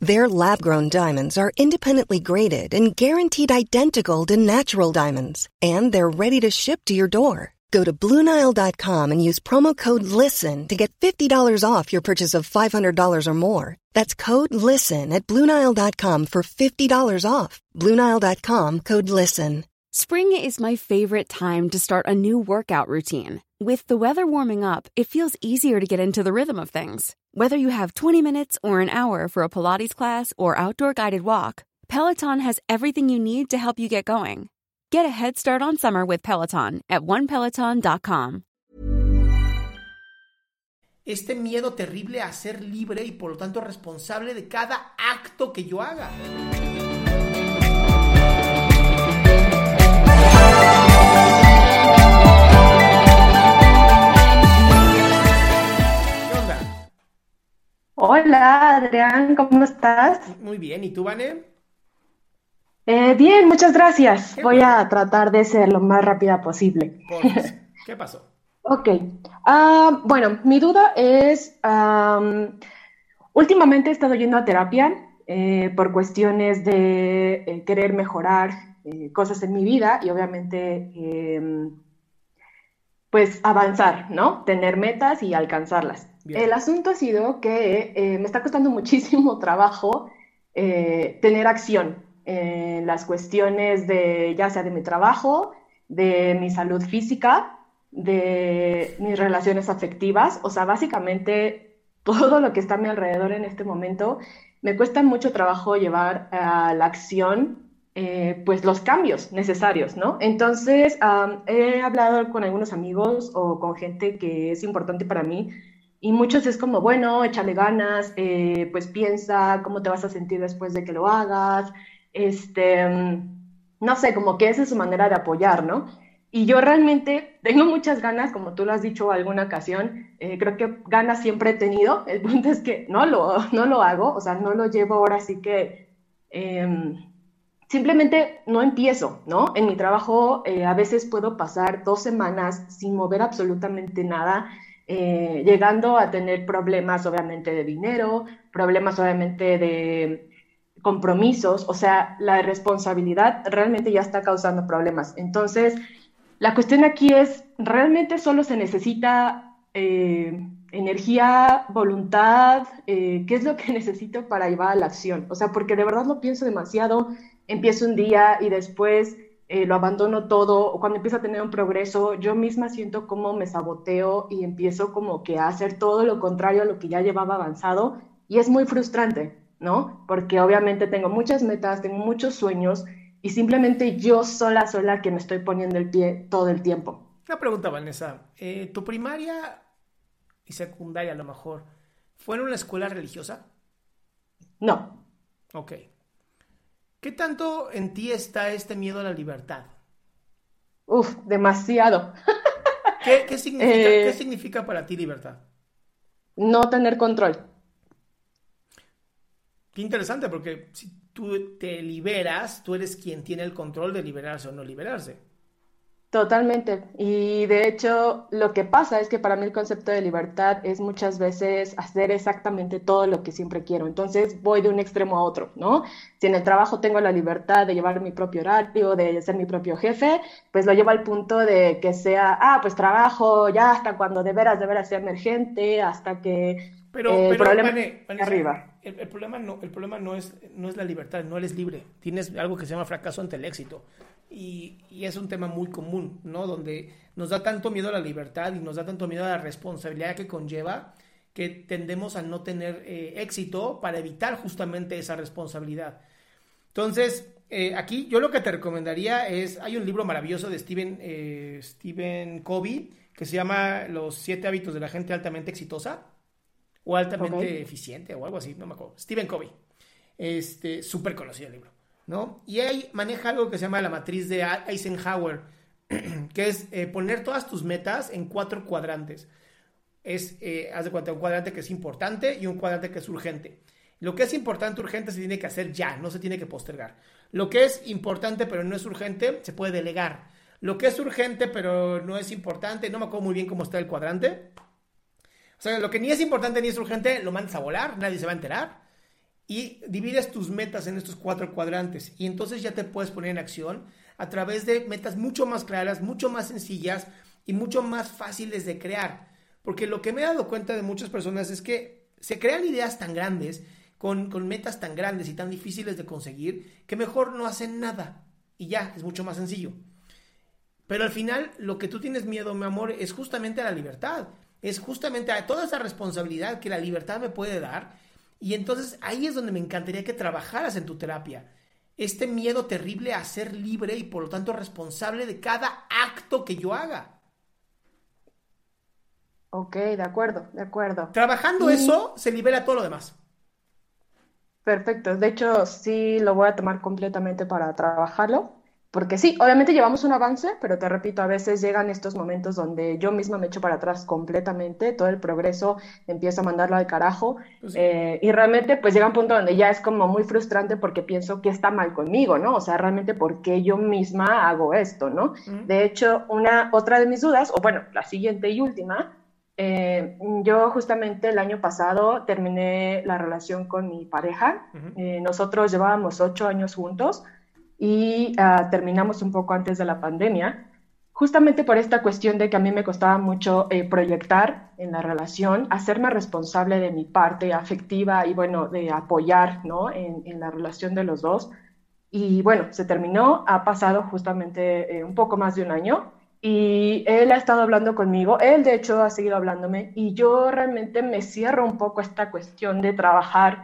Their lab grown diamonds are independently graded and guaranteed identical to natural diamonds, and they're ready to ship to your door. Go to BlueNile.com and use promo code LISTEN to get $50 off your purchase of $500 or more. That's code LISTEN at BlueNile.com for $50 off. BlueNile.com code LISTEN. Spring is my favorite time to start a new workout routine. With the weather warming up, it feels easier to get into the rhythm of things. Whether you have 20 minutes or an hour for a Pilates class or outdoor guided walk, Peloton has everything you need to help you get going. Get a head start on summer with Peloton at onepeloton.com. Este miedo terrible a ser libre y por lo tanto responsable de cada acto que yo haga. Adrián, ¿cómo estás? Muy bien, ¿y tú, Vane? Eh, bien, muchas gracias. Voy a tratar de ser lo más rápida posible. ¿Qué pasó? Ok. Ah, bueno, mi duda es, am, últimamente he estado yendo a terapia eh, por cuestiones de eh, querer mejorar eh, cosas en mi vida y obviamente, em, pues avanzar, ¿no? Tener metas y alcanzarlas. Bien. El asunto ha sido que eh, me está costando muchísimo trabajo eh, tener acción en las cuestiones de, ya sea de mi trabajo, de mi salud física, de mis relaciones afectivas, o sea, básicamente todo lo que está a mi alrededor en este momento, me cuesta mucho trabajo llevar a la acción eh, pues los cambios necesarios, ¿no? Entonces, he hablado con algunos amigos o con gente que es importante para mí y muchos es como, bueno, échale ganas, eh, pues piensa cómo te vas a sentir después de que lo hagas, este, no sé, como que esa es su manera de apoyar, ¿no? Y yo realmente tengo muchas ganas, como tú lo has dicho alguna ocasión, eh, creo que ganas siempre he tenido, el punto es que no lo, no lo hago, o sea, no lo llevo ahora sí que... em, Simplemente no empiezo, ¿no? En mi trabajo eh, a veces puedo pasar dos semanas sin mover absolutamente nada, eh, llegando a tener problemas obviamente de dinero, problemas obviamente de compromisos, o sea, la responsabilidad realmente ya está causando problemas. Entonces, la cuestión aquí es, ¿realmente solo se necesita eh, energía, voluntad? ¿qué es lo que necesito para llevar a la acción? O sea, porque de verdad lo pienso demasiado, empiezo un día y después eh, lo abandono todo, o cuando empiezo a tener un progreso, yo misma siento como me saboteo y empiezo como que a hacer todo lo contrario a lo que ya llevaba avanzado y es muy frustrante, ¿no? Porque obviamente tengo muchas metas, tengo muchos sueños y simplemente yo sola, sola que me estoy poniendo el pie todo el tiempo. Una pregunta, Vanessa. Eh, ¿Tu primaria y secundaria a lo mejor fue en una escuela religiosa? No, Ok. ¿Qué tanto en ti está este miedo a la libertad? uff, demasiado. ¿Qué, qué significa, Eh. qué significa para ti libertad? No tener control. Qué interesante, porque si tú te liberas, tú eres quien tiene el control de liberarse o no liberarse. Totalmente. Y de hecho, lo que pasa es que para mí el concepto de libertad es muchas veces hacer exactamente todo lo que siempre quiero. Entonces voy de un extremo a otro, ¿no? Si en el trabajo tengo la libertad de llevar mi propio horario, de ser mi propio jefe, pues lo llevo al punto de que sea, ah, pues trabajo ya hasta cuando de veras, de veras sea emergente, hasta que Pero, eh, pero problema arriba. El, el problema, no, el problema no, es, no es la libertad, no eres libre. Tienes algo que se llama fracaso ante el éxito. Y, y es un tema muy común, ¿no? Donde nos da tanto miedo a la libertad y nos da tanto miedo a la responsabilidad que conlleva que tendemos a no tener eh, éxito para evitar justamente esa responsabilidad. Entonces, eh, aquí yo lo que te recomendaría es, hay un libro maravilloso de Stephen, eh, Stephen Covey que se llama Los siete hábitos de la gente altamente exitosa o altamente eficiente o algo así, no me acuerdo. Stephen Covey. Este, súper conocido el libro. ¿no? Y ahí maneja algo que se llama la matriz de Eisenhower, que es eh, poner todas tus metas en cuatro cuadrantes. Es, eh, haz de cuenta, un cuadrante que es importante y un cuadrante que es urgente. Lo que es importante, urgente, se tiene que hacer ya, no se tiene que postergar. Lo que es importante pero no es urgente, se puede delegar. Lo que es urgente pero no es importante, no me acuerdo muy bien cómo está el cuadrante. O sea, lo que ni es importante ni es urgente, lo mandas a volar, nadie se va a enterar y divides tus metas en estos cuatro cuadrantes y entonces ya te puedes poner en acción a través de metas mucho más claras, mucho más sencillas y mucho más fáciles de crear. Porque lo que me he dado cuenta de muchas personas es que se crean ideas tan grandes, con, con metas tan grandes y tan difíciles de conseguir, que mejor no hacen nada y ya, es mucho más sencillo. Pero al final lo que tú tienes miedo, mi amor, es justamente a la libertad, es justamente a toda esa responsabilidad que la libertad me puede dar y entonces ahí es donde me encantaría que trabajaras en tu terapia. Este miedo terrible a ser libre y por lo tanto responsable de cada acto que yo haga. Ok, de acuerdo, de acuerdo. Trabajando eso, se libera todo lo demás. Perfecto. De hecho, sí lo voy a tomar completamente para trabajarlo. Porque sí, obviamente llevamos un avance, pero te repito, a veces llegan estos momentos donde yo misma me echo para atrás completamente, todo el progreso empiezo a mandarlo al carajo pues eh, y realmente pues llega un punto donde ya es como muy frustrante porque pienso que está mal conmigo, ¿no? O sea, realmente por qué yo misma hago esto, ¿no? De hecho, una, otra de mis dudas, o bueno, la siguiente y última, eh, yo justamente el año pasado terminé la relación con mi pareja, eh, nosotros llevábamos ocho años juntos, y ah, terminamos un poco antes de la pandemia, justamente por esta cuestión de que a mí me costaba mucho eh, proyectar en la relación, hacerme responsable de mi parte afectiva y bueno, de apoyar ¿no? en, en la relación de los dos. Y bueno, se terminó, ha pasado justamente eh, un poco más de un año y él ha estado hablando conmigo, él de hecho ha seguido hablándome y yo realmente me cierro un poco esta cuestión de trabajar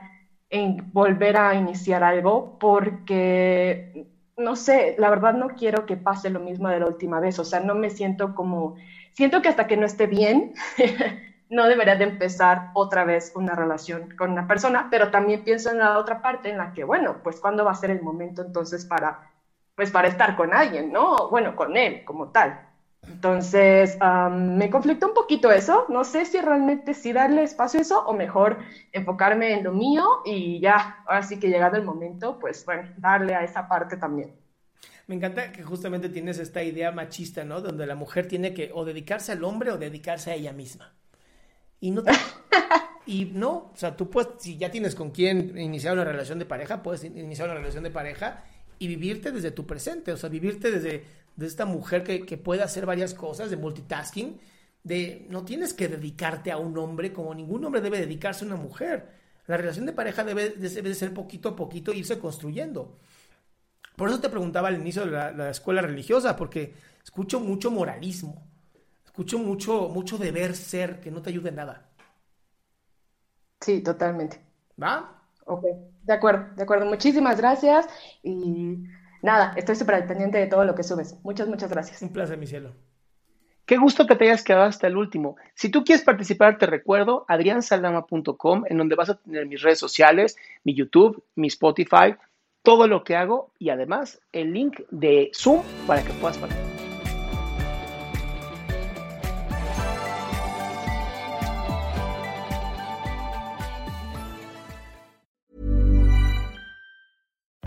en volver a iniciar algo porque, no sé, la verdad no quiero que pase lo mismo de la última vez, o sea, no me siento como, siento que hasta que no esté bien, no debería de empezar otra vez una relación con una persona, pero también pienso en la otra parte en la que, bueno, pues cuándo va a ser el momento entonces para, pues para estar con alguien, ¿no? Bueno, con él como tal. Entonces, me conflictó un poquito eso. No sé si realmente sí darle espacio a eso o mejor enfocarme en lo mío y ya, ahora sí que llegado el momento, pues bueno, darle a esa parte también. Me encanta que justamente tienes esta idea machista, ¿no? Donde la mujer tiene que o dedicarse al hombre o dedicarse a ella misma. Y no, y no, o sea, tú puedes, si ya tienes con quién iniciar una relación de pareja, puedes iniciar una relación de pareja y vivirte desde tu presente, o sea, vivirte desde de esta mujer que, que puede hacer varias cosas, de multitasking, de no tienes que dedicarte a un hombre como ningún hombre debe dedicarse a una mujer. La relación de pareja debe, de ser poquito a poquito irse construyendo. Por eso te preguntaba al inicio de la, escuela religiosa, porque escucho mucho moralismo, escucho mucho, mucho deber ser que no te ayude en nada. Sí, totalmente. ¿Va? Ok, de acuerdo, de acuerdo. Muchísimas gracias y nada, estoy súper pendiente de todo lo que subes. Muchas, muchas gracias. Un placer, mi cielo. Qué gusto que te hayas quedado hasta el último. Si tú quieres participar, te recuerdo adriansaldama.com, en donde vas a tener mis redes sociales, mi YouTube, mi Spotify, todo lo que hago y además el link de Zoom para que puedas participar.